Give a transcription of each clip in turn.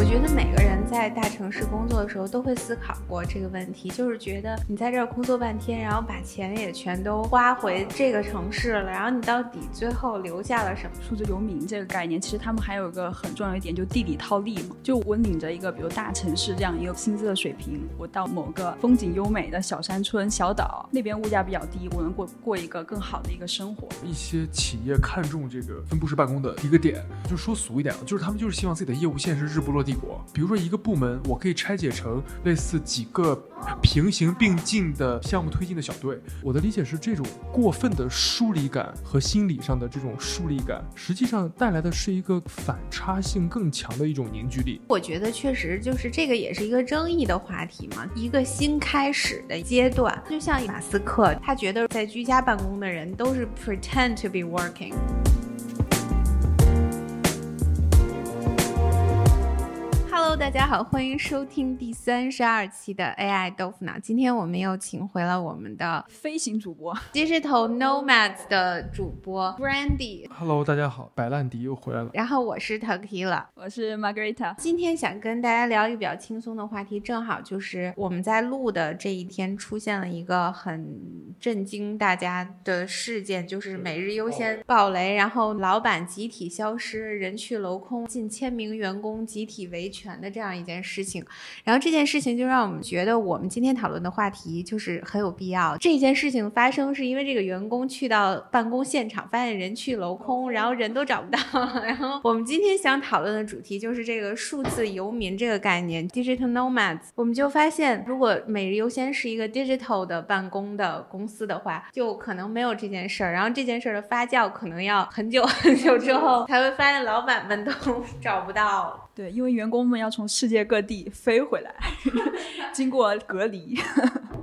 我觉得每个人在大城市工作的时候都会思考过这个问题，就是觉得你在这儿工作半天，然后把钱也全都花回这个城市了，然后你到底最后留下了什么？数字游民这个概念，其实他们还有一个很重要一点，就地理套利嘛。就我领着一个比如大城市这样一个薪资的水平，我到某个风景优美的小山村、小岛，那边物价比较低，我能过过一个更好的一个生活。一些企业看重这个分布式办公的一个点，就说俗一点，就是他们就是希望自己的业务线是日不落比如说一个部门，我可以拆解成类似几个平行并进的项目推进的小队。我的理解是，这种过分的疏离感和心理上的这种疏离感，实际上带来的是一个反差性更强的一种凝聚力。我觉得确实就是这个也是一个争议的话题嘛，一个新开始的阶段。就像马斯克，他觉得在居家办公的人都是 pretend to be working。Hello，大家好，欢迎收听第三十二期的 AI 豆腐脑。今天我们又请回了我们的飞行主播 Digital Nomads 的主播 Brandy。Hello，大家好，白烂迪又回来了。然后我是 Takila。我是 Margarita。今天想跟大家聊一个比较轻松的话题，正好就是我们在录的这一天出现了一个很震惊大家的事件，就是每日优先爆雷，然后老板集体消失，人去楼空，近千名员工集体维权的这样一件事情。然后这件事情就让我们觉得，我们今天讨论的话题就是很有必要。这件事情发生是因为这个员工去到办公现场，发现人去楼空，然后人都找不到。然后我们今天想讨论的主题就是这个数字游民这个概念 （digital nomads）。我们就发现，如果每日优先是一个 digital 的办公的公司的话，就可能没有这件事儿。然后这件事儿的发酵可能要很久很久之后才会发现，老板们都 找不到。对，因为员工们要从世界各地飞回来，经过隔离。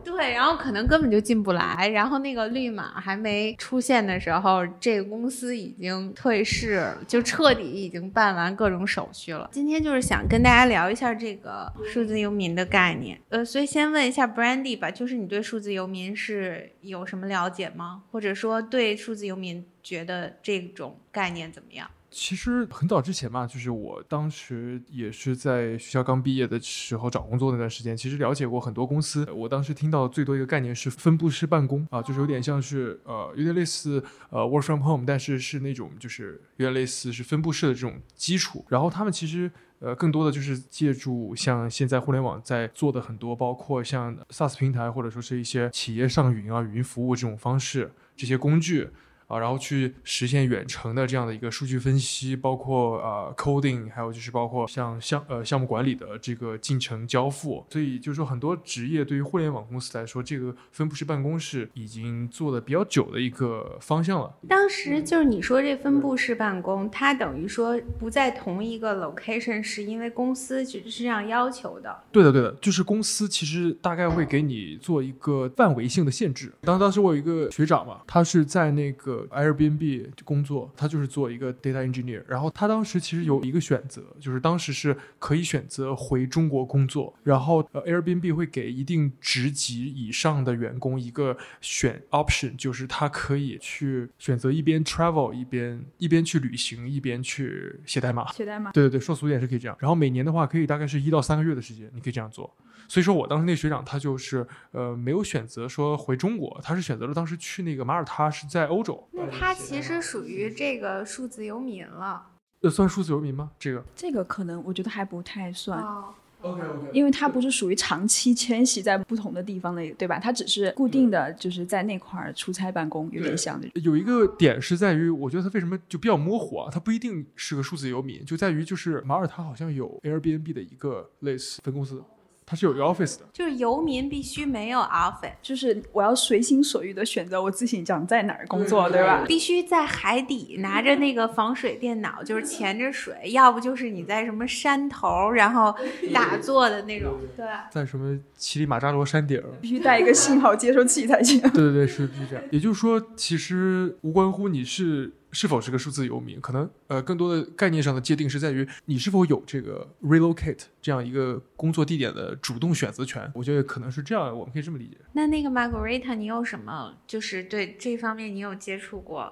对，然后可能根本就进不来，然后那个绿码还没出现的时候，这个公司已经退市，就彻底已经办完各种手续了。今天就是想跟大家聊一下这个数字游民的概念，呃，所以先问一下 Brandy 吧，就是你对数字游民是有什么了解吗？或者说对数字游民觉得这种概念怎么样？其实很早之前嘛，就是我当时也是在学校刚毕业的时候找工作那段时间，其实了解过很多公司。我当时听到最多一个概念是分布式办公啊，就是有点像是呃，有点类似呃 work from home，但是是那种就是有点类似是分布式的这种基础。然后他们其实呃更多的就是借助像现在互联网在做的很多，包括像 SaaS 平台或者说是一些企业上云啊、云服务这种方式，这些工具。啊，然后去实现远程的这样的一个数据分析，包括呃 coding，还有就是包括像项呃项目管理的这个进程交付。所以就是说，很多职业对于互联网公司来说，这个分布式办公室已经做的比较久的一个方向了。当时就是你说这分布式办公，它等于说不在同一个 location，是因为公司是这样要求的。对的，对的，就是公司其实大概会给你做一个范围性的限制。当当时我有一个学长嘛，他是在那个 Airbnb 工作，他就是做一个 data engineer。然后他当时其实有一个选择，就是当时是可以选择回中国工作，然后呃 Airbnb 会给一定职级以上的员工一个选 option，就是他可以去选择一边 travel 一边一边去旅行一边去写代码。写代码。对对对，说俗一点是可以这样。然后每年的话，可以大概是一到三个月的时间，你可以这样做。所以说我当时那学长他就是呃没有选择说回中国，他是选择了当时去那个马耳他，是在欧洲。那他其实属于这个数字游民了。呃，算数字游民吗？这个这个可能我觉得还不太算。哦 OK OK，因为它不是属于长期迁徙在不同的地方的，对吧？它只是固定的就是在那块儿出差办公，有点像的。有一个点是在于，我觉得它为什么就比较模糊啊？它不一定是个数字游民，就在于就是马耳他好像有 Airbnb 的一个类似分公司，它是有 office 的。就是游民必须没有 office，就是我要随心所欲的选择我自己想在哪儿工作，对吧？必须在海底拿着那个防水电脑，就是潜着水，要不就是你在什么山头，然后打坐的那种，对吧？在什么乞力马扎罗山顶儿，必须带一个信号接收器才行。对对对，是是这样。也就是说，其实无关乎你是是否是个数字游民，可能呃更多的概念上的界定是在于你是否有这个 relocate 这样一个工作地点的主动选择权。我觉得可能是这样，我们可以这么理解。那那个 Margarita，你有什么就是对这方面你有接触过？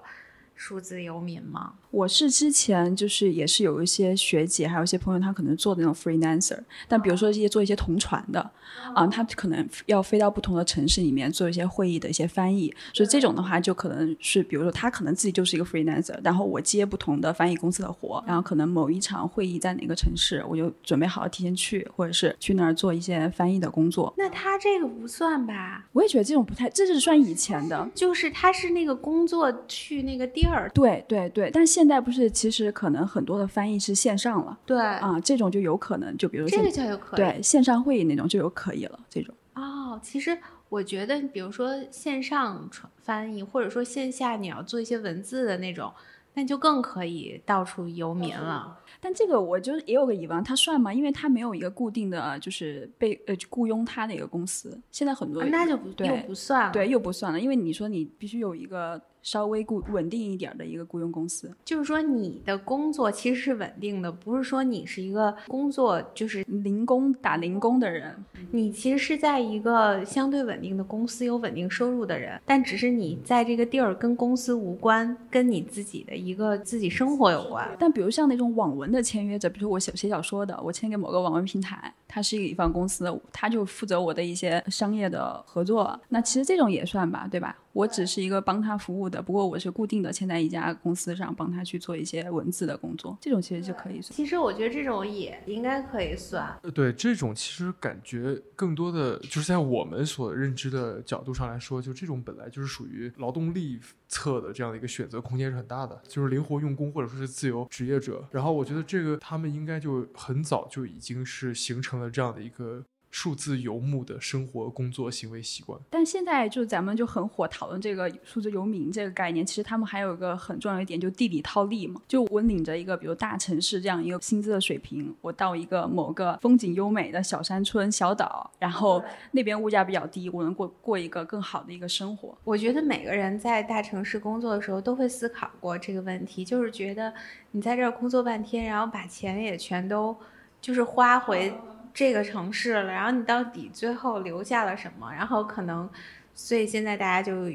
数字游民吗？我是之前就是也是有一些学姐，还有一些朋友，他可能做的那种 freelancer，但比如说一些做一些同传的，啊，他可能要飞到不同的城市里面做一些会议的一些翻译，所以这种的话就可能是，比如说他可能自己就是一个 freelancer，然后我接不同的翻译公司的活，然后可能某一场会议在哪个城市，我就准备好了提前去，或者是去那儿做一些翻译的工作。那他这个不算吧？我也觉得这种不太，这是算以前的，就是他是那个工作去那个地儿，对对对，但现在不是，其实可能很多的翻译是线上了，对啊，这种就有可能，就比如这个现就有可以。对线上会议那种就有可以了，这种。哦，其实我觉得，比如说线上传翻译，或者说线下你要做一些文字的那种，那就更可以到处游民了。但这个我就也有个疑问，他算吗？因为他没有一个固定的就是被呃雇佣他的一个公司，现在很多啊那就不对又不算了。对又不算了，因为你说你必须有一个稍微固稳定一点儿的一个雇佣公司，就是说你的工作其实是稳定的，不是说你是一个工作就是零工打零工的人，你其实是在一个相对稳定的公司有稳定收入的人，但只是你在这个地儿跟公司无关，跟你自己的一个自己生活有关。但比如像那种网文的签约者，比如我写写小说的，我签给某个网文平台，它是一个乙方公司，他就负责我的一些商业的合作，那其实这种也算吧，对吧？我只是一个帮他服务的，不过我是固定的签在一家公司上，帮他去做一些文字的工作，这种其实就可以算。其实我觉得这种也应该可以算。呃，对这种其实感觉更多的就是在我们所认知的角度上来说，就这种本来就是属于劳动力侧的这样的一个选择空间是很大的，就是灵活用工或者说是自由职业者。然后我觉得这个他们应该就很早就已经是形成了这样的一个数字游牧的生活、工作、行为习惯。但现在就咱们就很火讨论这个数字游民这个概念，其实他们还有一个很重要一点，就地理套利嘛。就我领着一个比如大城市这样一个薪资的水平，我到一个某个风景优美的小山村、小岛，然后那边物价比较低，我能过过一个更好的一个生活。我觉得每个人在大城市工作的时候都会思考过这个问题，就是觉得你在这儿工作半天，然后把钱也全都就是花回这个城市了，然后你到底最后留下了什么？然后可能，所以现在大家就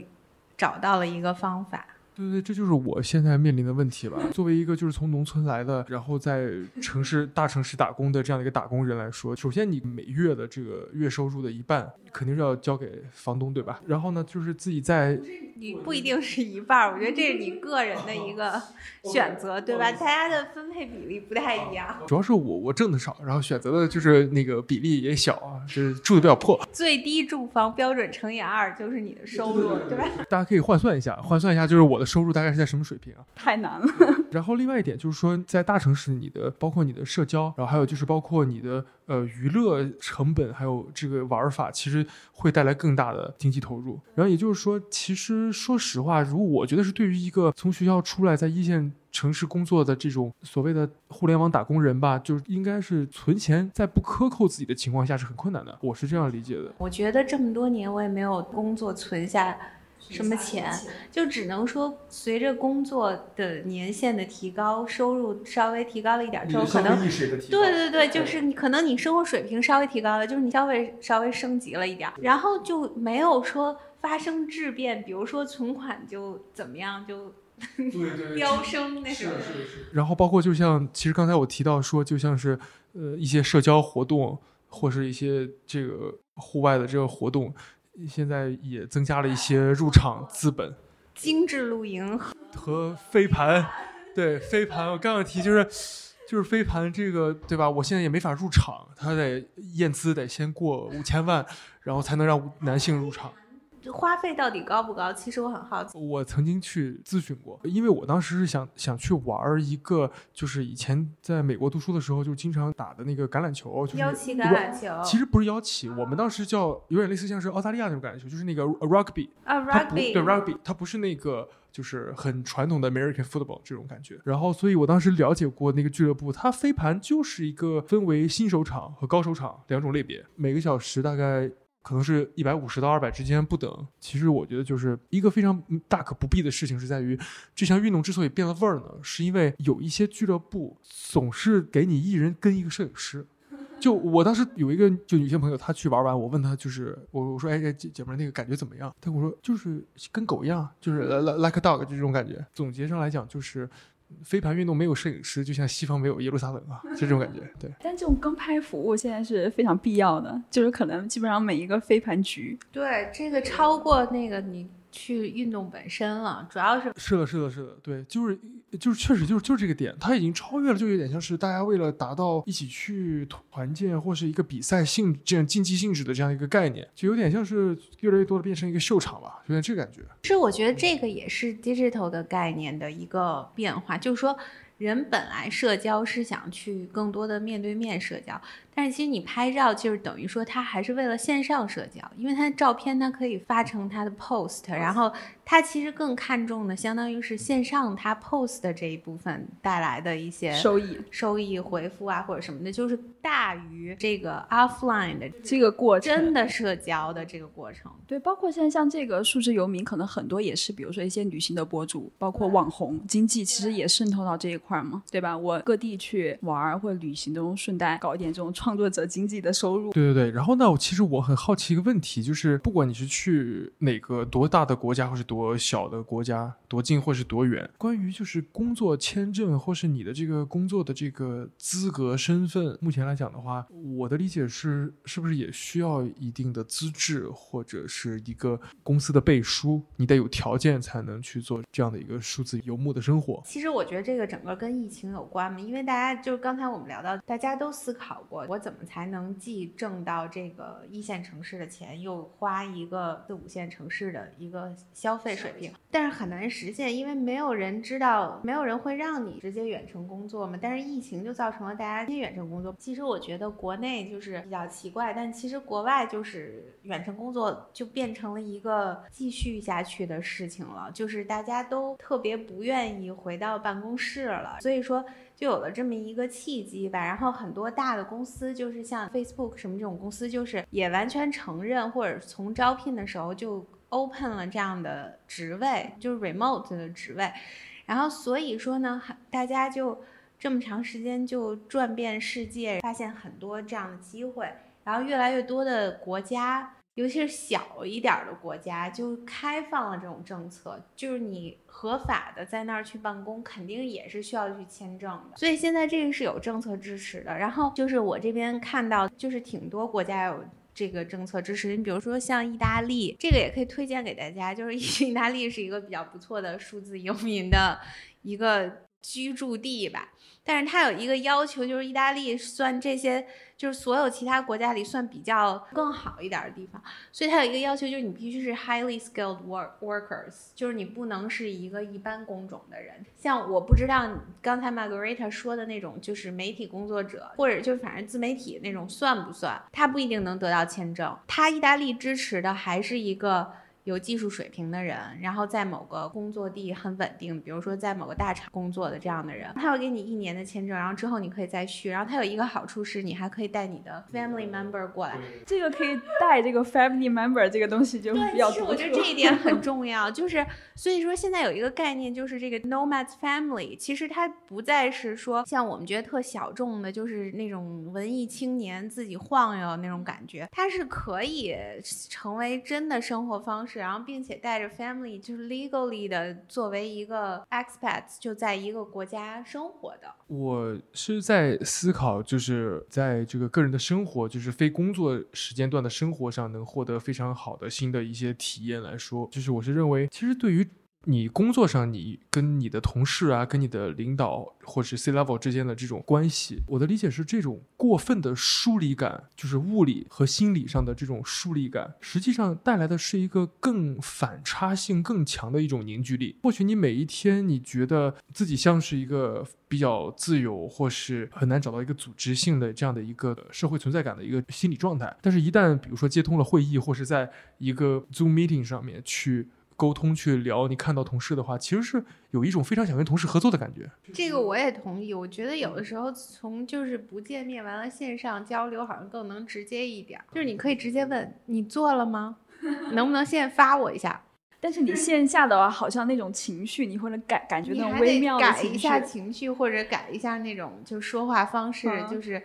找到了一个方法。对对，这就是我现在面临的问题吧。作为一个就是从农村来的，然后在城市大城市打工的这样的一个打工人来说，首先你每月的这个月收入的一半肯定是要交给房东，对吧？然后呢，就是自己在你不一定是一半儿，我觉得这是你个人的一个 选择，对吧？大家的分配比例不太一样。主要是我我挣的少，然后选择的就是那个比例也小啊，就是住的比较破。最低住房标准乘以二就是你的收入，对吧？大家可以换算一下，换算一下就是我的收入大概是在什么水平啊？太难了，然后另外一点就是说，在大城市，你的包括你的社交，然后还有就是包括你的呃娱乐成本，还有这个玩法，其实会带来更大的经济投入。然后也就是说，其实说实话，如果我觉得是对于一个从学校出来在一线城市工作的这种所谓的互联网打工人吧，就是应该是存钱在不克扣自己的情况下是很困难的，我是这样理解的。我觉得这么多年我也没有工作存下什么钱，就只能说随着工作的年限的提高，收入稍微提高了一点之后，可能意识也的提对对对，就是你可能你生活水平稍微提高了，就是你消费稍微升级了一点，然后就没有说发生质变，比如说存款就怎么样就对对飙升那种。是是。然后包括就像其实刚才我提到说，就像是呃一些社交活动，或是一些这个户外的这个活动，现在也增加了一些入场资本精致露营，和飞盘。对飞盘，我刚想提就是。就是飞盘这个，对吧？我现在也没法入场，他得验资得先过五千万，然后才能让男性入场。花费到底高不高？其实我很好奇。我曾经去咨询过，因为我当时是想想去玩一个，就是以前在美国读书的时候就经常打的那个橄榄球，就是腰旗橄榄球。其实不是腰旗，我们当时叫有点类似像是澳大利亚那种橄榄球，就是那个 rugby 啊 rugby 对 rugby，它不是那个就是很传统的 American football 这种感觉。然后，所以我当时了解过那个俱乐部，它飞盘就是一个分为新手场和高手场两种类别，每个小时大概。可能是一百五十到二百之间不等。其实我觉得就是一个非常大可不必的事情，是在于这项运动之所以变了味儿呢，是因为有一些俱乐部总是给你一人跟一个摄影师。就我当时有一个就女性朋友，她去玩完，我问她就是我我说哎姐姐们那个感觉怎么样？她跟我说就是跟狗一样，就是 like a dog 就这种感觉。总结上来讲就是。飞盘运动没有摄影师，就像西方没有耶路撒冷啊，就这种感觉。对，但这种跟拍服务现在是非常必要的，就是可能基本上每一个飞盘局，对，这个超过那个你去运动本身了，主要是是的，是的，是的，对，就是就是确实就是就是这个点，它已经超越了，就有点像是大家为了达到一起去团建或是一个比赛性这样竞技性质的这样一个概念，就有点像是越来越多的变成一个秀场吧，有点这个感觉。是我觉得这个也是 digital 的概念的一个变化，就是说人本来社交是想去更多的面对面社交，但是其实你拍照就是等于说他还是为了线上社交，因为他的照片它可以发成他的 post，然后他其实更看重的相当于是线上他 post 的这一部分带来的一些收益收益回复啊或者什么的，就是大于这个 offline 的这个过程真的社交的这个过程。对，包括现在像这个数字游民，可能很多也是，比如说一些旅行的博主，包括网红经济，其实也渗透到这一块儿嘛，对吧？我各地去玩儿或者旅行中，顺带搞一点这种创作者经济的收入。对对对，然后呢，我其实我很好奇一个问题，就是不管你是去哪个多大的国家，或是多小的国家，多近或是多远，关于就是工作签证或是你的这个工作的这个资格身份，目前来讲的话，我的理解是，是不是也需要一定的资质或者是一个公司的背书，你得有条件才能去做这样的一个数字游牧的生活。其实我觉得这个整个跟疫情有关嘛，因为大家就是刚才我们聊到，大家都思考过，我怎么才能既挣到这个一线城市的钱，又花一个四五线城市的一个消费水平，但是很难实现，因为没有人知道，没有人会让你直接远程工作嘛。但是疫情就造成了大家直接远程工作。其实我觉得国内就是比较奇怪，但其实国外就是远程工作就变成了一个继续下去的事情了，就是大家都特别不愿意回到办公室了，所以说就有了这么一个契机吧。然后很多大的公司，就是像 Facebook 什么这种公司，就是也完全承认，或者从招聘的时候就 open 了这样的职位，就是 remote 的职位。然后所以说呢，大家就这么长时间就转遍世界，发现很多这样的机会，然后越来越多的国家。尤其是小一点的国家，就开放了这种政策，就是你合法的在那儿去办公，肯定也是需要去签证的。所以现在这个是有政策支持的。然后就是我这边看到，就是挺多国家有这个政策支持。你比如说像意大利，这个也可以推荐给大家，就是意大利是一个比较不错的数字游民的一个居住地吧。但是它有一个要求，就是意大利算这些，就是所有其他国家里算比较更好一点的地方。所以它有一个要求，就是你必须是 highly skilled work workers，就是你不能是一个一般工种的人。像我不知道刚才 Margarita 说的那种，就是媒体工作者，或者就是反正自媒体那种算不算？他不一定能得到签证。他意大利支持的还是一个。有技术水平的人，然后在某个工作地很稳定，比如说在某个大厂工作的这样的人，他会给你一年的签证，然后之后你可以再续。然后他有一个好处是，你还可以带你的 family member 过来。这个可以带这个 family member 这个东西就比较对，其实我觉得这一点很重要，就是所以说现在有一个概念，就是这个 nomad family，其实它不再是说像我们觉得特小众的，就是那种文艺青年自己晃悠那种感觉，它是可以成为真的生活方式。然后，并且带着 family，就是 legally 的，作为一个 expats，就在一个国家生活的。我是在思考，就是在这个个人的生活，就是非工作时间段的生活上，能获得非常好的新的一些体验来说，就是我是认为，其实对于。你工作上，你跟你的同事啊，跟你的领导或是 C level 之间的这种关系，我的理解是，这种过分的疏离感，就是物理和心理上的这种疏离感，实际上带来的是一个更反差性更强的一种凝聚力。或许你每一天你觉得自己像是一个比较自由，或是很难找到一个组织性的这样的一个社会存在感的一个心理状态，但是，一旦比如说接通了会议，或是在一个 Zoom meeting 上面去。沟通去聊，你看到同事的话，其实是有一种非常想跟同事合作的感觉。这个我也同意，我觉得有的时候从就是不见面完了线上交流，好像更能直接一点。就是你可以直接问你做了吗？能不能现在发我一下？但是你线下的话，好像那种情绪，你或者感感觉那种微妙的改一下情绪，或者改一下那种就说话方式，就是。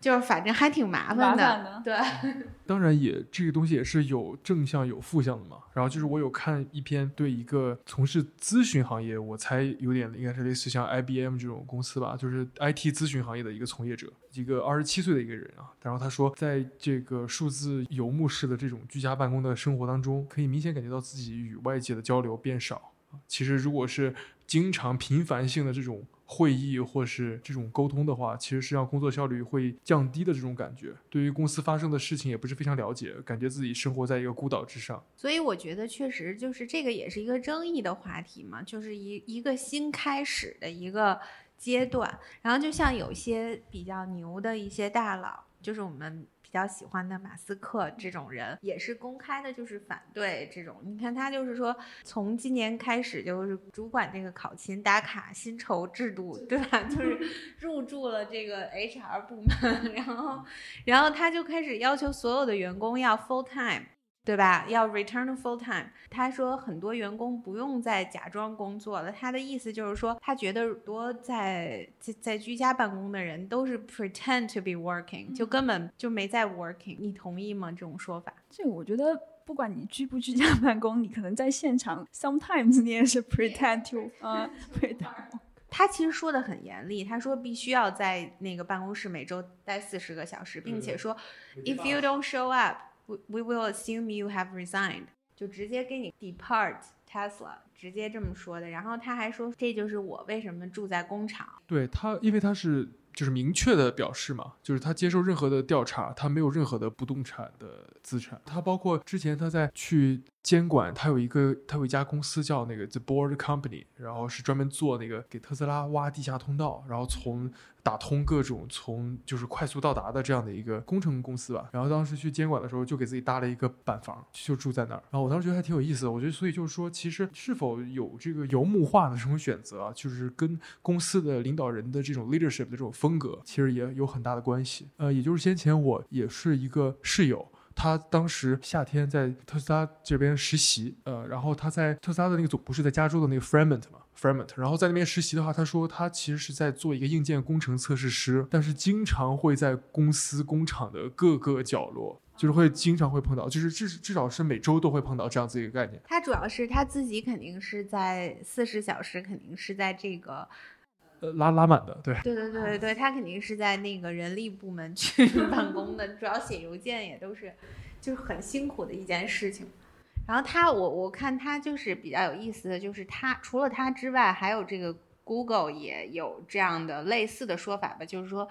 就是反正还挺麻麻烦的。烦的对，当然也这个东西也是有正向有负向的嘛。然后就是我有看一篇对一个从事咨询行业，我猜有点应该是类似像 IBM 这种公司吧，就是 IT 咨询行业的一个从业者，一个二十七岁的一个人啊。然后他说，在这个数字游牧式的这种居家办公的生活当中，可以明显感觉到自己与外界的交流变少。其实如果是经常频繁性的这种会议或是这种沟通的话，其实是让工作效率会降低的这种感觉。对于公司发生的事情也不是非常了解，感觉自己生活在一个孤岛之上。所以我觉得确实就是这个也是一个争议的话题嘛，就是一一个新开始的一个阶段。然后就像有些比较牛的一些大佬，就是我们比较喜欢的马斯克这种人，也是公开的，就是反对这种。你看他就是说，从今年开始就是主管这个考勤打卡薪酬制度，对吧？就是入驻了这个 HR 部门，然后然后他就开始要求所有的员工要 full time。对吧？要 return to full time。他说很多员工不用再假装工作了。他的意思就是说，他觉得多在在在居家办公的人都是 pretend to be working，就根本就没在 working。你同意吗？这种说法？这个我觉得，不管你居不居家办公，你可能在现场，sometimes 你也是 pretend to，啊、pretend。他其实说的很严厉，他说必须要在那个办公室每周待四十个小时，并且说，if you don't show up，we we will assume you have resigned，就直接给你 depart Tesla，直接这么说的。然后他还说，这就是我为什么住在工厂。对他，因为他是就是明确的表示嘛，就是他接受任何的调查，他没有任何的不动产的资产。他包括之前他在去监管，他有一个他有一家公司叫那个 The Board Company，然后是专门做那个给特斯拉挖地下通道，然后从打通各种从就是快速到达的这样的一个工程公司吧。然后当时去监管的时候，就给自己搭了一个板房，就住在那儿。然后我当时觉得还挺有意思的。我觉得，所以就是说，其实是否有这个游牧化的这种选择啊，就是跟公司的领导人的这种 leadership 的这种风格，其实也有很大的关系。呃，也就是先前我也是一个室友。他当时夏天在特斯拉这边实习，呃，然后他在特斯拉的那个总部是在加州的那个 Fremont 嘛，Fremont，然后在那边实习的话，他说他其实是在做一个硬件工程测试师，但是经常会在公司工厂的各个角落，就是会经常会碰到，就是至至少是每周都会碰到这样子一个概念。他主要是他自己肯定是在四十小时，肯定是在这个呃，拉拉满的，对，对对对对对，他肯定是在那个人力部门去 办公的，主要写邮件也都是，就是很辛苦的一件事情。然后他，我我看他就是比较有意思的，就是他除了他之外，还有这个 Google 也有这样的类似的说法吧，就是说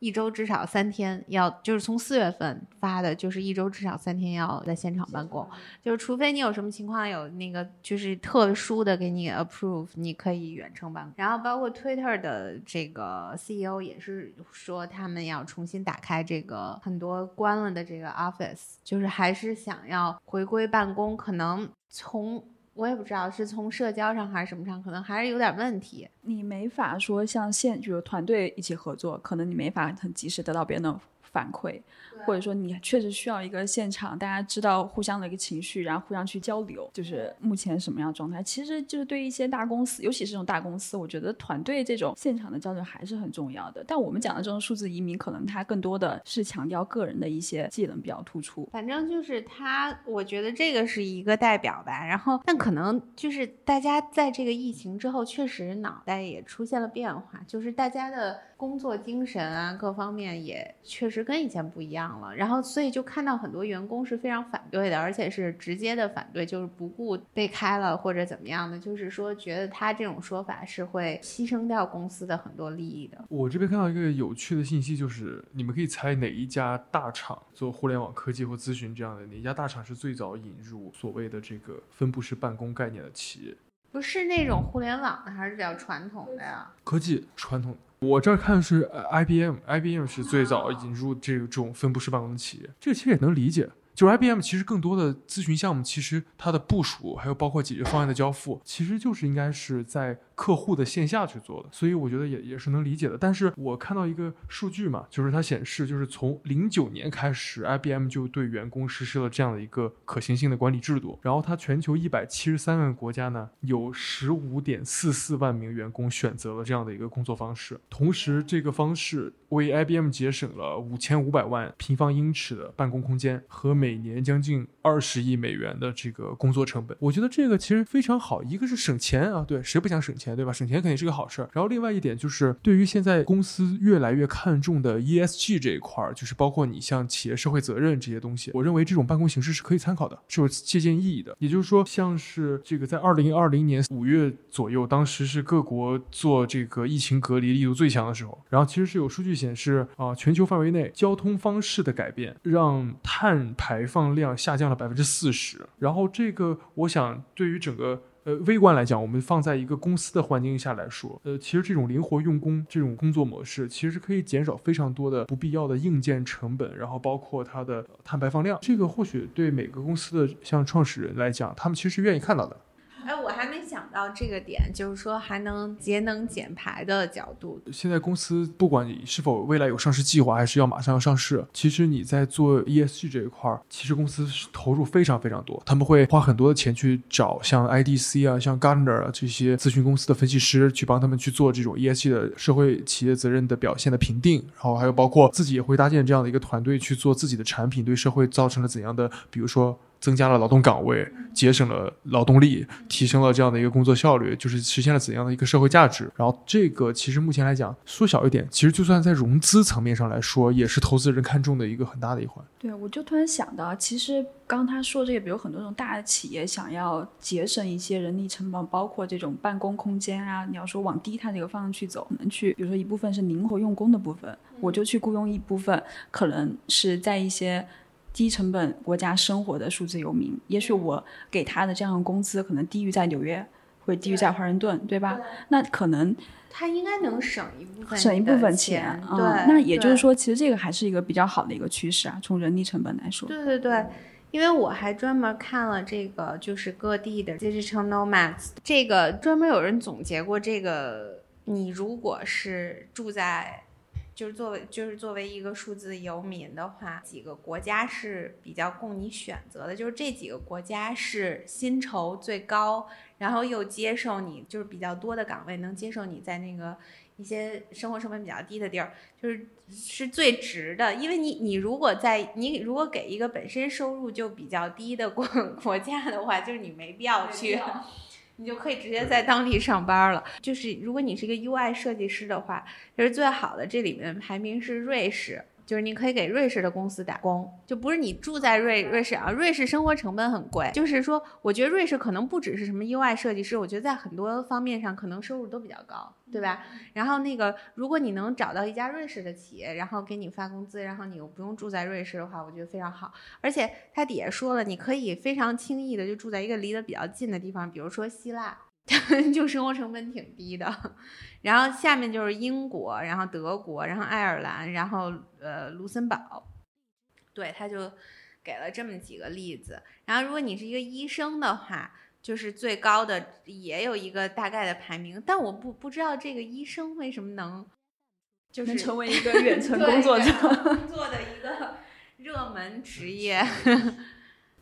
一周至少三天要，就是从四月份发的，就是一周至少三天要在现场办公，就是除非你有什么情况有那个就是特殊的给你 approve，你可以远程办公。然后包括 Twitter 的这个 CEO 也是说他们要重新打开这个很多关了的这个 Office，就是还是想要回归办公，可能从。我也不知道是从社交上还是什么上，可能还是有点问题。你没法说像现就是团队一起合作，可能你没法很及时得到别人的反馈，或者说你确实需要一个现场，大家知道互相的一个情绪，然后互相去交流，就是目前什么样的状态。其实就是对一些大公司，尤其是这种大公司，我觉得团队这种现场的交流还是很重要的。但我们讲的这种数字移民，可能它更多的是强调个人的一些技能比较突出。反正就是他，我觉得这个是一个代表吧。然后，但可能就是大家在这个疫情之后，确实脑袋也出现了变化，就是大家的工作精神啊，各方面也确实跟以前不一样了。然后，所以就看到很多员工是非常反对的，而且是直接的反对，就是不顾被开了或者怎么样的，就是说觉得他这种说法是会牺牲掉公司的很多利益的。我这边看到一个有趣的信息，就是你们可以猜哪一家大厂做互联网科技或咨询这样的，哪一家大厂是最早引入所谓的这个分布式办公概念的企业？不是那种互联网的，还是比较传统的呀？科技传统，我这儿看的是呃 IBM，IBM 是最早引入这种分布式办公的企业，这个其实也能理解。就是 IBM 其实更多的咨询项目，其实它的部署还有包括解决方案的交付，其实就是应该是在客户的线下去做的，所以我觉得也也是能理解的。但是我看到一个数据嘛，就是它显示，就是从零九年开始，IBM 就对员工实施了这样的一个可行性的管理制度。然后它全球一百七十三万国家呢，有十五点四四万名员工选择了这样的一个工作方式。同时，这个方式为 IBM 节省了五千五百万平方英尺的办公空间和每年将近二十亿美元的这个工作成本。我觉得这个其实非常好，一个是省钱啊，对，谁不想省钱？对吧？省钱肯定是个好事儿。然后另外一点就是，对于现在公司越来越看重的 ESG 这一块儿，就是包括你像企业社会责任这些东西，我认为这种办公形式是可以参考的，是有借鉴意义的。也就是说，像是这个在二零二零年五月左右，当时是各国做这个疫情隔离力度最强的时候，然后其实是有数据显示啊，全球范围内交通方式的改变让碳排放量下降了百分之四十。然后这个，我想对于整个。呃，微观来讲，我们放在一个公司的环境下来说，呃，其实这种灵活用工这种工作模式，其实可以减少非常多的不必要的硬件成本，然后包括它的碳排放量。这个或许对每个公司的像创始人来讲，他们其实是愿意看到的。哎，我还没想到这个点，就是说还能节能减排的角度。现在公司不管你是否未来有上市计划，还是要马上要上市，其实你在做 ESG 这一块儿，其实公司投入非常非常多。他们会花很多的钱去找像 IDC 啊、像 Gartner 啊这些咨询公司的分析师，去帮他们去做这种 ESG 的社会企业责任的表现的评定。然后还有包括自己也会搭建这样的一个团队去做自己的产品，对社会造成了怎样的，比如说。增加了劳动岗位，节省了劳动力，提升了这样的一个工作效率，就是实现了怎样的一个社会价值。然后这个其实目前来讲缩小一点，其实就算在融资层面上来说，也是投资人看中的一个很大的一环。对，我就突然想到，其实刚他说这个，比如很多种大的企业想要节省一些人力成本，包括这种办公空间啊，你要说往低碳这个方向去走，可能去，比如说一部分是灵活用工的部分，我就去雇佣一部分，可能是在一些。低成本国家生活的数字游民，也许我给他的这样的工资可能低于在纽约，会低于在华盛顿，对吧？那可能他应该能省一部分，省一部分钱。对，那也就是说，其实这个还是一个比较好的一个趋势啊，从人力成本来说。对对对，因为我还专门看了这个，就是各地的 digital nomads，这个专门有人总结过，这个你如果是住在。就是作为就是作为一个数字游民的话，几个国家是比较供你选择的。就是这几个国家是薪酬最高，然后又接受你就是比较多的岗位，能接受你在那个一些生活成本比较低的地儿，就是是最值的。因为你你如果在你如果给一个本身收入就比较低的国 国家的话，就是你没必要去。你就可以直接在当地上班了。就是如果你是一个 UI 设计师的话，就是最好的。这里面排名是瑞士。就是你可以给瑞士的公司打工，就不是你住在瑞瑞士啊。瑞士生活成本很贵，就是说，我觉得瑞士可能不只是什么 UI 设计师，我觉得在很多方面上可能收入都比较高，对吧？然后那个，如果你能找到一家瑞士的企业，然后给你发工资，然后你又不用住在瑞士的话，我觉得非常好。而且他底下说了，你可以非常轻易的就住在一个离得比较近的地方，比如说希腊。就生活成本挺低的，然后下面就是英国，然后德国，然后爱尔兰，然后呃卢森堡，对，他就给了这么几个例子。然后如果你是一个医生的话，就是最高的也有一个大概的排名，但我不不知道这个医生为什么能就是成为一个远程工作者工作的 一个热门职业。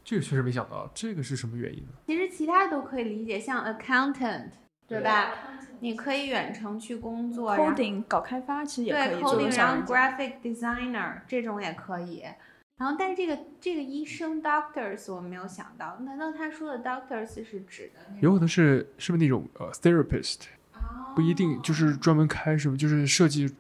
这个确实没想到，这个是什么原因呢？其实其他都可以理解，像 accountant，对吧？你可以远程去工作，coding 搞开发其实也可以做。对，coding，然后 graphic designer 这种也可以。然后，但是这个这个医生 doctors 我没有想到，难道他说的 doctors 是指的？有可能是是不是那种呃 therapist？不一定，就是专门开什么，就是设计。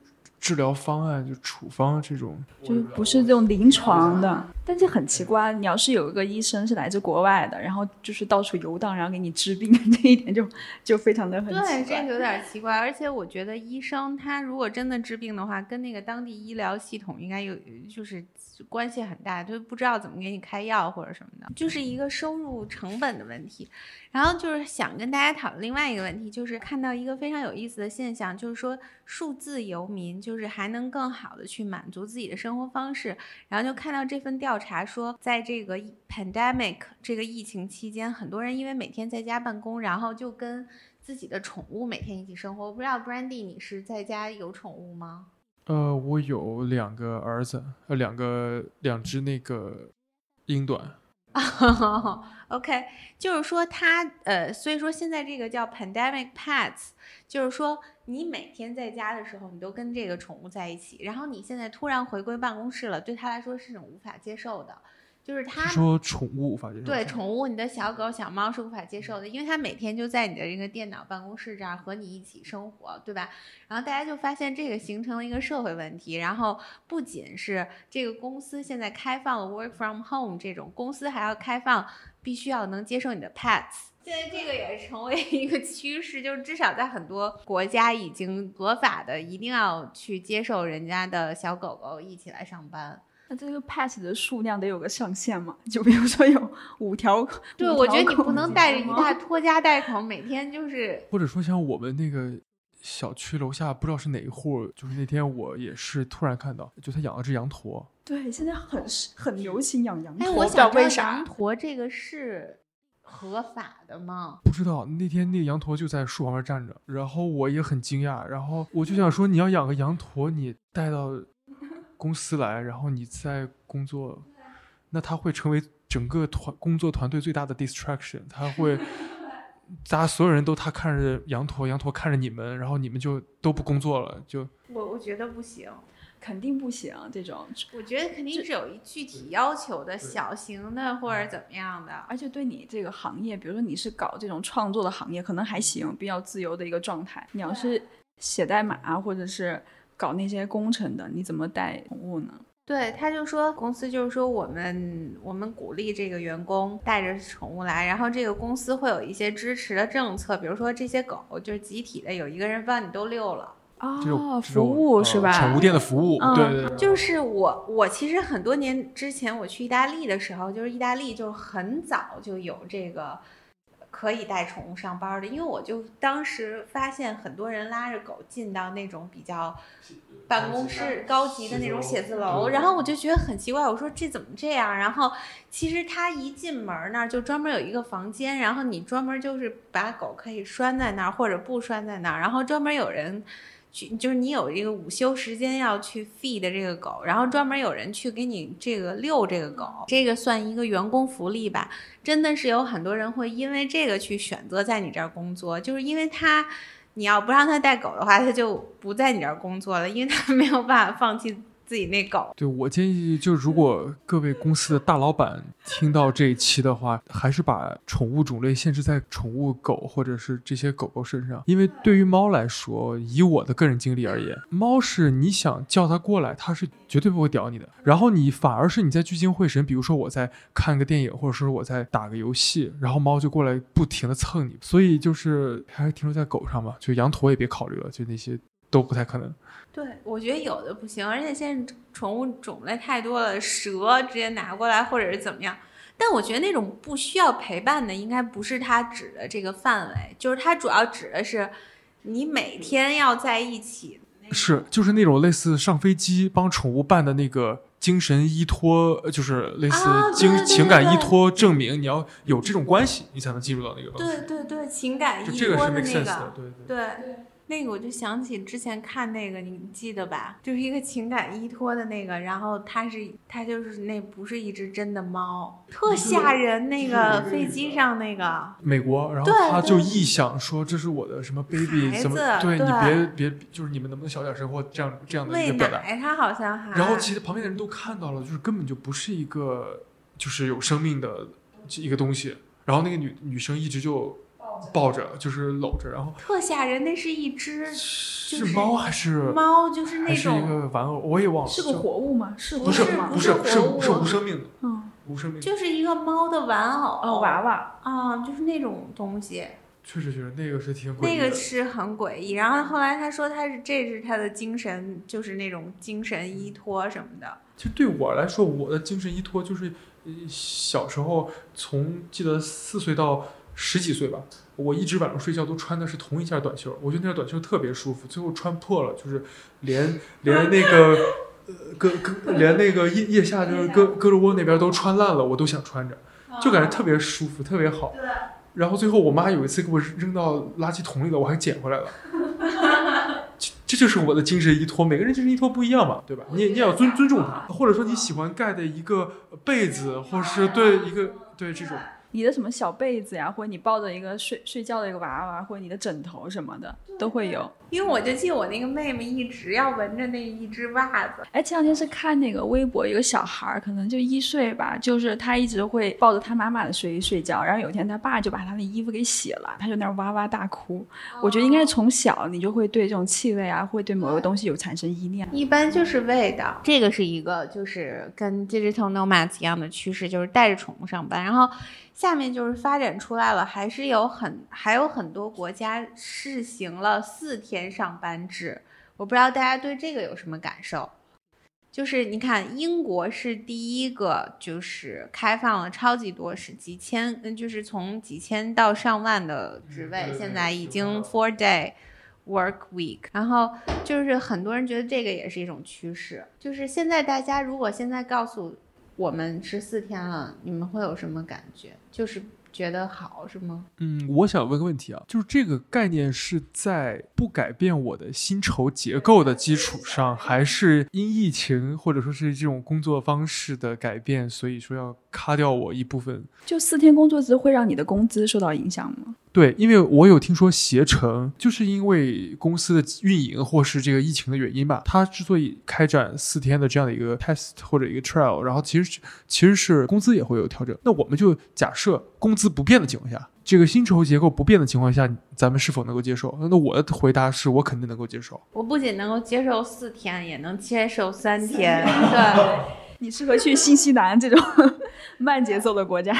治疗方案就处方这种，就是不是这种临床的，但这很奇怪。你要是有一个医生是来自国外的，然后就是到处游荡，然后给你治病，这一点就就非常的很对，这个有点奇怪。而且我觉得医生他如果真的治病的话，跟那个当地医疗系统应该有就是关系很大，就不知道怎么给你开药或者什么的，就是一个收入成本的问题。然后就是想跟大家讨论另外一个问题，就是看到一个非常有意思的现象，就是说数字游民就是就是还能更好的去满足自己的生活方式。然后就看到这份调查说，在这个 pandemic 这个疫情期间，很多人因为每天在家办公，然后就跟自己的宠物每天一起生活。我不知道 Brandy 你是在家有宠物吗？呃，我有两个儿子，呃，两个两只那个英短。OK，就是说它呃，所以说现在这个叫 pandemic pets，就是说你每天在家的时候，你都跟这个宠物在一起，然后你现在突然回归办公室了，对它来说是种无法接受的，就是它是说宠物无法接受。对宠物，你的小狗、小猫是无法接受的，因为它每天就在你的这个电脑办公室这儿和你一起生活，对吧？然后大家就发现这个形成了一个社会问题，然后不仅是这个公司现在开放了 work from home 这种，公司还要开放必须要能接受你的 pets。现在这个也成为一个趋势，就是至少在很多国家已经合法的，一定要去接受人家的小狗狗一起来上班。那这个 pet 的数量得有个上限嘛？就比如说有 五条，对，五我觉得你不能带着一吗大拖家带口，每天就是或者说像我们那个小区楼下，不知道是哪一户，就是那天我也是突然看到，就他养了只羊驼，对，现在很很流行养羊哎，驼，我不知道想知道为啥羊。驼这个是合法的吗？不知道那天那个羊驼就在树旁边站着，然后我也很惊讶，然后我就想说，你要养个羊驼，你带到公司来，然后你在工作，那他会成为整个团工作团队最大的 distraction，他会。大家所有人都他看着羊驼，羊驼看着你们，然后你们就都不工作了，就我我觉得不行，肯定不行，这种，我觉得肯定是有一具体要求的，小型的或者怎么样的。而且对你这个行业，比如说你是搞这种创作的行业，可能还行，比较自由的一个状态。你要是写代码或者是搞那些工程的，你怎么带宠物呢？对，他就说公司就是说我们我们鼓励这个员工带着宠物来，然后这个公司会有一些支持的政策，比如说这些狗就是集体的，有一个人帮你都遛了。这种哦，服务是吧？宠物店的服务，嗯对对对，就是我，我其实很多年之前我去意大利的时候，就是意大利就很早就有这个可以带宠物上班的，因为我就当时发现很多人拉着狗进到那种比较办公室高级的那种写字楼，然后我就觉得很奇怪，我说这怎么这样？然后其实他一进门那儿就专门有一个房间，然后你专门就是把狗可以拴在那儿或者不拴在那儿，然后专门有人。去就是你有这个午休时间要去 feed 的这个狗，然后专门有人去给你这个遛这个狗，这个算一个员工福利吧。真的是有很多人会因为这个去选择在你这儿工作，就是因为他你要不让他带狗的话，他就不在你这儿工作了，因为他没有办法放弃自己那狗。对我建议，就如果各位公司的大老板听到这一期的话，还是把宠物种类限制在宠物狗或者是这些狗狗身上，因为对于猫来说，以我的个人经历而言，猫是你想叫它过来，它是绝对不会屌你的。然后你反而是你在聚精会神，比如说我在看个电影，或者说我在打个游戏，然后猫就过来不停的蹭你，所以就是还是停留在狗上吧，就羊驼也别考虑了，就那些都不太可能。对，我觉得有的不行，而且现在宠物种类太多了，蛇直接拿过来或者是怎么样。但我觉得那种不需要陪伴的，应该不是它指的这个范围，就是它主要指的是你每天要在一起。是，就是那种类似上飞机帮宠物办的那个精神依托，呃就是类似精、情感依托证明，你要有这种关系，你才能进入到那个。对对对，情感依就这个是托的 make 那 sense 个对。对，那个我就想起之前看那个，你记得吧？就是一个情感依托的那个，然后它是它就是那不是一只真的猫，特吓人。那个飞机上那个，美国，然后他就臆想说这是我的什么 baby，孩怎么子对你别别，就是你们能不能小点声或这样这样的一个表达。奶，它好像还。然后其实旁边的人都看到了，就是根本就不是一个就是有生命的一个东西。然后那个女女生一直就抱着，就是搂着，然后特吓人，那是一只就是猫还是猫，就是那种是一，个玩偶，我也忘了。是个活物吗？是不是吗？不是不是活物是是无生命的，嗯，无生命的。就是一个猫的玩偶。哦，娃娃，啊，就是那种东西，确实确实那个是挺诡异那个。是很诡异。然后后来他说他是这是他的精神，就是那种精神依托什么的。其实对我来说，我的精神依托就是呃小时候从记得四岁到十几岁吧，我一直晚上睡觉都穿的是同一件短袖，我觉得那件短袖特别舒服，最后穿破了，就是连连那个。呃，胳胳连那个腋腋下就是胳胳肢窝那边都穿烂了，我都想穿着，就感觉特别舒服，特别好。然后最后我妈有一次给我扔到垃圾桶里了，我还捡回来了。这这就是我的精神依托，每个人精神依托不一样嘛，对吧？你也你也要尊尊重他，或者说你喜欢盖的一个被子，或是对一个对这种。你的什么小被子呀，或者你抱着一个睡睡觉的一个娃娃，或者你的枕头什么的都会有。因为我就记得我那个妹妹一直要闻着那一只袜子。哎，前两天是看那个微博，有个小孩儿可能就一岁吧，就是他一直会抱着他妈妈的睡衣睡觉，然后有一天他爸就把他的衣服给洗了，他就那儿哇哇大哭。我觉得应该是从小你就会对这种气味啊，会对某个东西有产生依恋。一般就是味道，这个是一个就是跟 digital nomads 一样的趋势，就是带着宠物上班，然后。下面就是发展出来了，还是有很还有很多国家试行了四天上班制。我不知道大家对这个有什么感受？就是你看，英国是第一个，就是开放了超级多是几千，嗯，就是从几千到上万的职位，现在已经 four day work week。然后就是很多人觉得这个也是一种趋势。就是现在大家如果现在告诉。我们十四天了，你们会有什么感觉？就是觉得好是吗？嗯，我想问个问题啊，就是这个概念是在不改变我的薪酬结构的基础上，还是因疫情或者说是这种工作方式的改变，所以说要卡掉我一部分？就四天工作制会让你的工资受到影响吗？对，因为我有听说携程，就是因为公司的运营或是这个疫情的原因吧，它之所以开展四天的这样的一个 test 或者一个 trial，然后其实其实是工资也会有调整。那我们就假设工资不变的情况下，这个薪酬结构不变的情况下，咱们是否能够接受？那我的回答是我肯定能够接受。我不仅能够接受四天，也能接受三天。对，你适合去新西兰这种 慢节奏的国家。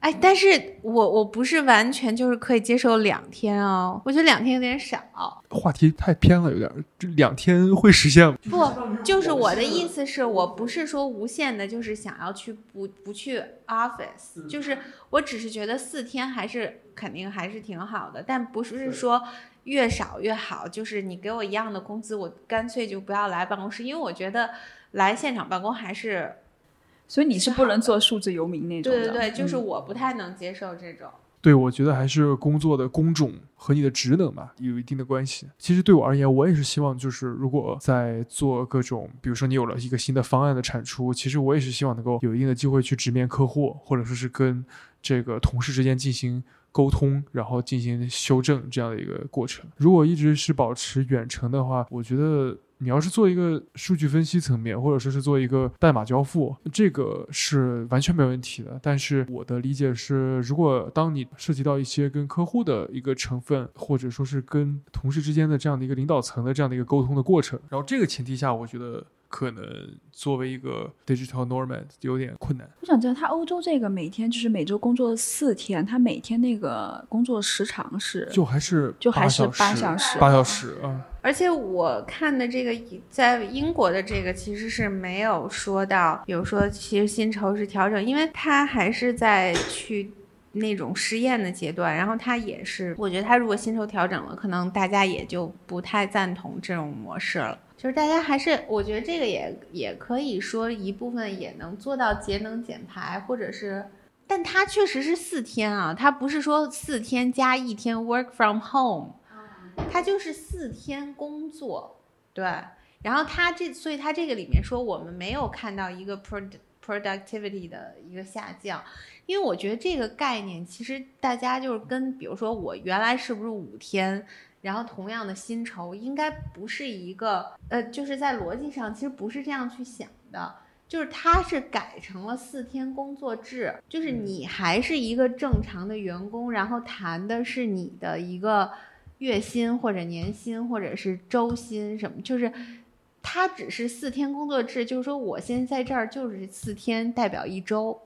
哎，但是我我不是完全就是可以接受两天哦，我觉得两天有点少。话题太偏了，有点，这两天会实现吗？不，就是我的意思是我不是说无限的，就是想要去不不去 office，就是我只是觉得四天还是肯定还是挺好的，但不是说越少越好，就是你给我一样的工资，我干脆就不要来办公室，因为我觉得来现场办公还是。所以你是不能做数字游民那种的，对对对，就是我不太能接受这种。对，我觉得还是工作的工种和你的职能吧有一定的关系。其实对我而言，我也是希望，就是如果在做各种，比如说你有了一个新的方案的产出，其实我也是希望能够有一定的机会去直面客户，或者说是跟这个同事之间进行沟通，然后进行修正这样的一个过程。如果一直是保持远程的话，我觉得。你要是做一个数据分析层面，或者说是做一个代码交付，这个是完全没问题的。但是我的理解是，如果当你涉及到一些跟客户的一个成分，或者说是跟同事之间的这样的一个领导层的这样的一个沟通的过程，然后这个前提下，我觉得。可能作为一个 digital nomad 有点困难。我想知道，他欧洲这个每天就是每周工作四天，他每天那个工作时长是就还是就还是八小时，八小时啊。而且我看的这个在英国的这个其实是没有说到，比如说其实薪酬是调整，因为他还是在去那种试验的阶段，然后他也是，我觉得他如果薪酬调整了，可能大家也就不太赞同这种模式了。就是大家还是，我觉得这个也也可以说一部分也能做到节能减排，或者是，但它确实是四天啊，它不是说四天加一天 work from home，它就是四天工作，对。然后它这，所以它这个里面说我们没有看到一个 pro productivity 的一个下降，因为我觉得这个概念其实大家就是跟，比如说我原来是不是五天。然后同样的薪酬应该不是一个，呃，就是在逻辑上其实不是这样去想的，就是它是改成了四天工作制，就是你还是一个正常的员工，然后谈的是你的一个月薪或者年薪或者是周薪什么，就是它只是四天工作制，就是说我现在在这儿就是四天代表一周，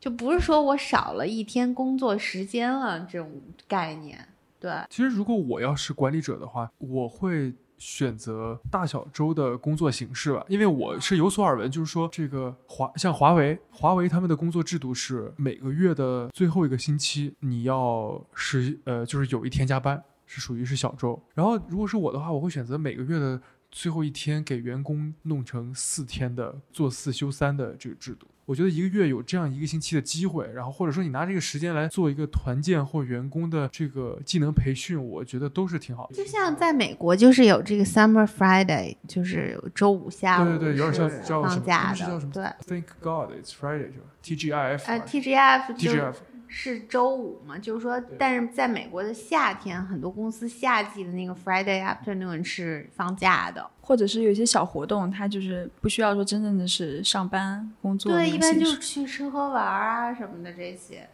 就不是说我少了一天工作时间了这种概念。对，其实如果我要是管理者的话，我会选择大小周的工作形式吧，因为我是有所耳闻，就是说这个华像华为，华为他们的工作制度是每个月的最后一个星期你要是呃就是有一天加班，是属于是小周。然后如果是我的话，我会选择每个月的最后一天给员工弄成四天的做四休三的这个制度。我觉得一个月有这样一个星期的机会，然后或者说你拿这个时间来做一个团建或员工的这个技能培训，我觉得都是挺好的。就像在美国，就是有这个 Summer Friday，就是周五下午对对对，有点像？放假他们是叫什么的，对。？Thank God it's Friday 是吧？TGIF 呃吧，TGF 就 TGF 是周五嘛，就是说，但是在美国的夏天，很多公司夏季的那个 Friday afternoon 是放假的。或者是有一些小活动，它就是不需要说真正的是上班工作对，一般就是去吃喝玩儿啊什么的这些。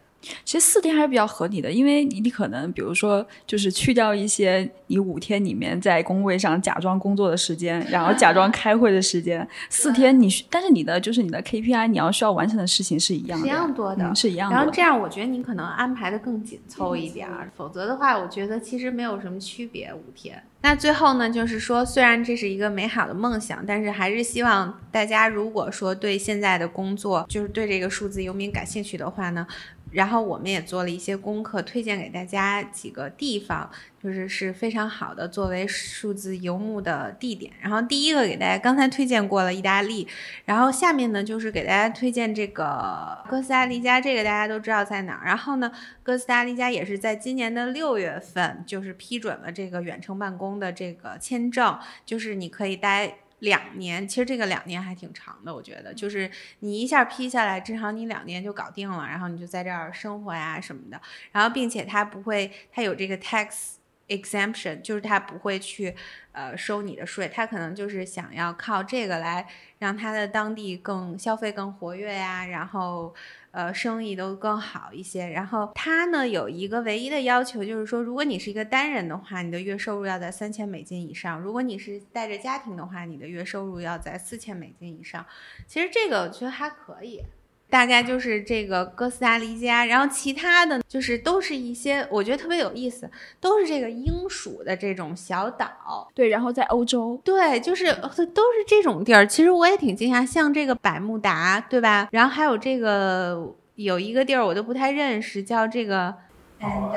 其实四天还是比较合理的，因为你你可能比如说就是去掉一些你五天里面在工位上假装工作的时间，然后假装 开会的时间，四天你需但是你的就是你的 KPI 你要需要完成的事情是一样一样多的嗯、是一样的。然后这样，我觉得你可能安排的更紧凑一点儿，否则的话，我觉得其实没有什么区别。五天。那最后呢，就是说，虽然这是一个美好的梦想，但是还是希望大家如果说对现在的工作，就是对这个数字游民感兴趣的话呢，然后我们也做了一些功课，推荐给大家几个地方，就是是非常好的作为数字游牧的地点。然后第一个给大家刚才推荐过了意大利，然后下面呢就是给大家推荐这个哥斯达黎加，这个大家都知道在哪儿。然后呢，哥斯达黎加也是在今年的六月份，就是批准了这个远程办公的这个签证，就是你可以待。两年，其实这个两年还挺长的，我觉得，就是你一下批下来，至少你两年就搞定了，然后你就在这儿生活呀什么的，然后并且它不会，它有这个 tax exemption，就是他不会去呃收你的税，他可能就是想要靠这个来让他的当地更消费更活跃呀，然后呃生意都更好一些。然后他呢有一个唯一的要求，就是说如果你是一个单人的话，你的月收入要在三千美金以上；如果你是带着家庭的话，你的月收入要在四千美金以上。其实这个我觉得还可以。大概就是这个哥斯达黎加，然后其他的就是都是一些我觉得特别有意思，都是这个英属的这种小岛。对，然后在欧洲，对，就是呃都是这种地儿。其实我也挺惊讶，像这个百慕达，对吧？然后还有这个有一个地儿我都不太认识，叫这个 and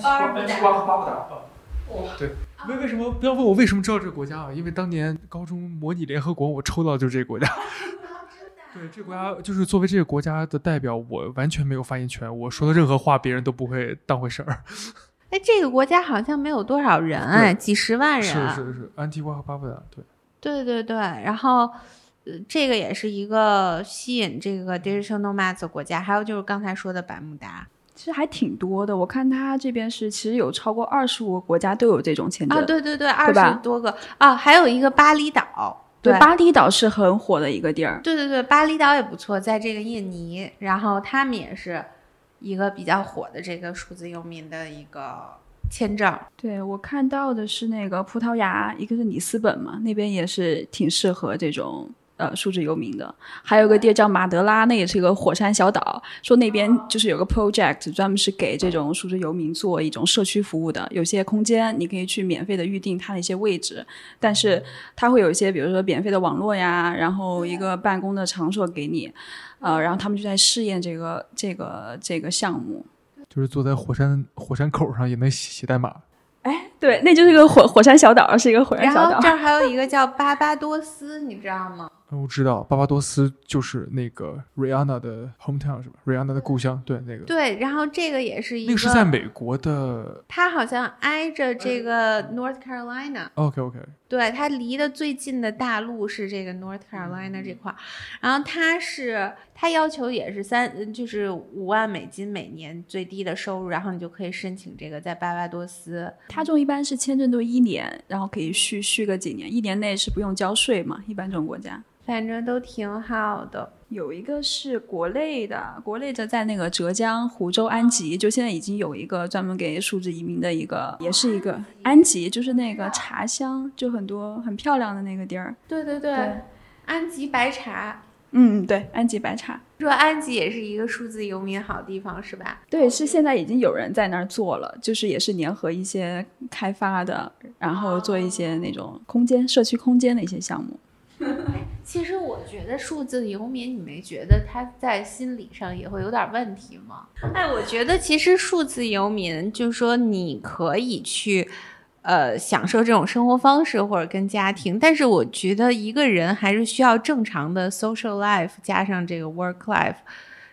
巴布达。巴布达。对，为为什么不要问我为什么知道这个国家啊？因为当年高中模拟联合国，我抽到就是这个国家。对，这个国家就是作为这个国家的代表，我完全没有发言权。我说的任何话，别人都不会当回事儿。哎，这个国家好像没有多少人哎，几十万人。是是是，安提瓜和巴布达，对。对对对，然后，呃，这个也是一个吸引这个 digital nomads 的国家，还有就是刚才说的百慕达其实还挺多的。我看他这边是其实有超过二十五个国家都有这种签证。啊，对对对，二十多个啊，还有一个巴厘岛，对，巴厘岛是很火的一个地儿。对对对，巴厘岛也不错，在这个印尼，然后他们也是一个比较火的这个数字游民的一个签证。对我看到的是那个葡萄牙，一个是里斯本嘛，那边也是挺适合这种呃数字游民的。还有个地儿叫马德拉，那也是一个火山小岛，说那边就是有个 project 专门是给这种数字游民做一种社区服务的。有些空间你可以去免费的预定它的一些位置，但是它会有一些比如说免费的网络呀，然后一个办公的场所给你，呃，然后他们就在试验这个这个这个项目。就是坐在火山火山口上也能写写代码。哎，对，那就是个火火山小岛，是一个火山小岛。然 后这儿还有一个叫巴巴多斯，你知道吗？我知道巴巴多斯就是那个 Rihanna 的 hometown 是吧？Rihanna 的故乡，对那个。对，然后这个也是一个那个是在美国的。它好像挨着这个 North Carolina。OK OK。对，它离的最近的大陆是这个 North Carolina 这块儿，然后它是它要求也是三，就是五万美金每年最低的收入，然后你就可以申请这个在巴巴多斯。它就一般是签证都一年，然后可以续续个几年，一年内是不用交税嘛，一般这种国家。反正都挺好的。有一个是国内的，国内的在那个浙江湖州安吉，就现在已经有一个专门给数字移民的一个，也是一个安吉，就是那个茶乡，就很多很漂亮的那个地儿。对对对，对安吉白茶。嗯，对，安吉白茶。说安吉也是一个数字游民好地方，是吧？对，是现在已经有人在那儿做了，就是也是联合一些开发的，然后做一些那种空间、社区空间的一些项目。其实我觉得数字游民，你没觉得他在心理上也会有点问题吗？哎，我觉得其实数字游民，就是说你可以去，呃享受这种生活方式或者跟家庭，但是我觉得一个人还是需要正常的 social life 加上这个 work life，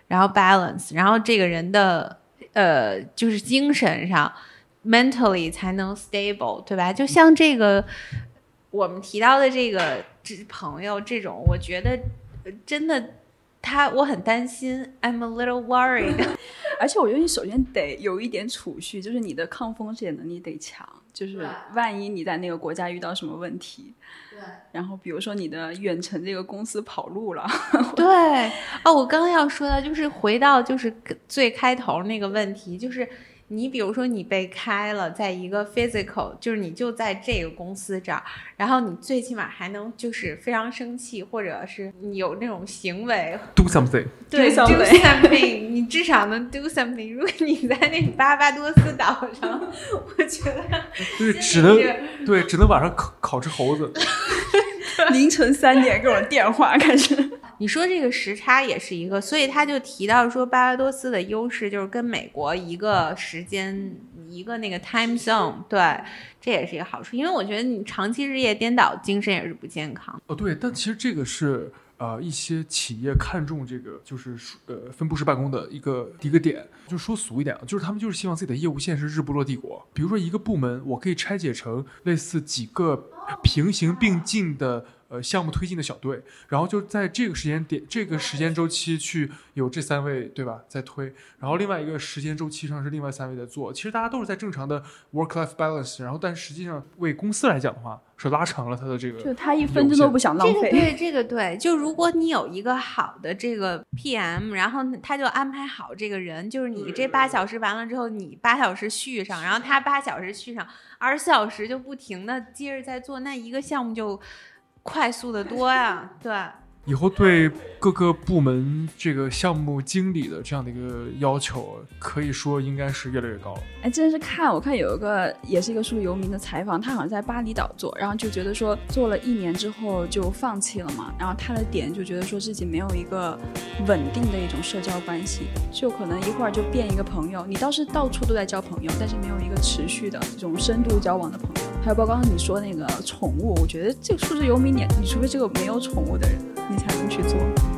然后 balance，然后这个人的呃就是精神上 mentally 才能 stable，对吧？就像这个我们提到的这个这朋友这种，我觉得真的他我很担心，I'm a little worried。而且我觉得你首先得有一点储蓄，就是你的抗风险能力得强，就是万一你在那个国家遇到什么问题，对。然后比如说你的远程这个公司跑路了，对。哦，我刚刚要说的就是回到就是最开头那个问题，就是你比如说你被开了，在一个 physical，就是你就在这个公司这儿，然后你最起码还能就是非常生气，或者是你有那种行为，Do something，对 Do do something 你至少能 do something。如果你在那巴巴多斯岛上，我觉得 对，真只能对，只能晚上烤烤只猴子。凌晨三点给我电话开始。你说这个时差也是一个，所以他就提到说巴巴多斯的优势就是跟美国一个时间一个那个 time zone，对，这也是一个好处。因为我觉得你长期日夜颠倒，精神也是不健康。哦，对，但其实这个是呃一些企业看重这个就是呃分布式办公的一个一个点，就说俗一点啊，就是他们就是希望自己的业务线是日不落帝国。比如说一个部门，我可以拆解成类似几个平行并进的。呃，项目推进的小队，然后就在这个时间点、这个时间周期去有这三位，对吧，在推，然后另外一个时间周期上是另外三位在做。其实大家都是在正常的 work-life balance，然后但实际上为公司来讲的话，是拉长了他的这个就他一分钟都不想浪费。这个对，这个对。就如果你有一个好的这个 PM，然后他就安排好这个人，就是你这八小时完了之后，你八小时续上，然后他八小时续上，二十四小时就不停的接着在做，那一个项目就快速的多呀。对，以后对各个部门这个项目经理的这样的一个要求，可以说应该是越来越高了。哎，真是看我看有一个也是一个数字游民的采访，他好像在巴厘岛做，然后就觉得说做了一年之后就放弃了嘛，然后他的点就觉得说自己没有一个稳定的一种社交关系，就可能一会儿就变一个朋友，你倒是到处都在交朋友，但是没有一个持续的这种深度交往的朋友。还有包括刚刚你说那个宠物，我觉得这个数字游民你，你除非这个没有宠物的人，才能去做。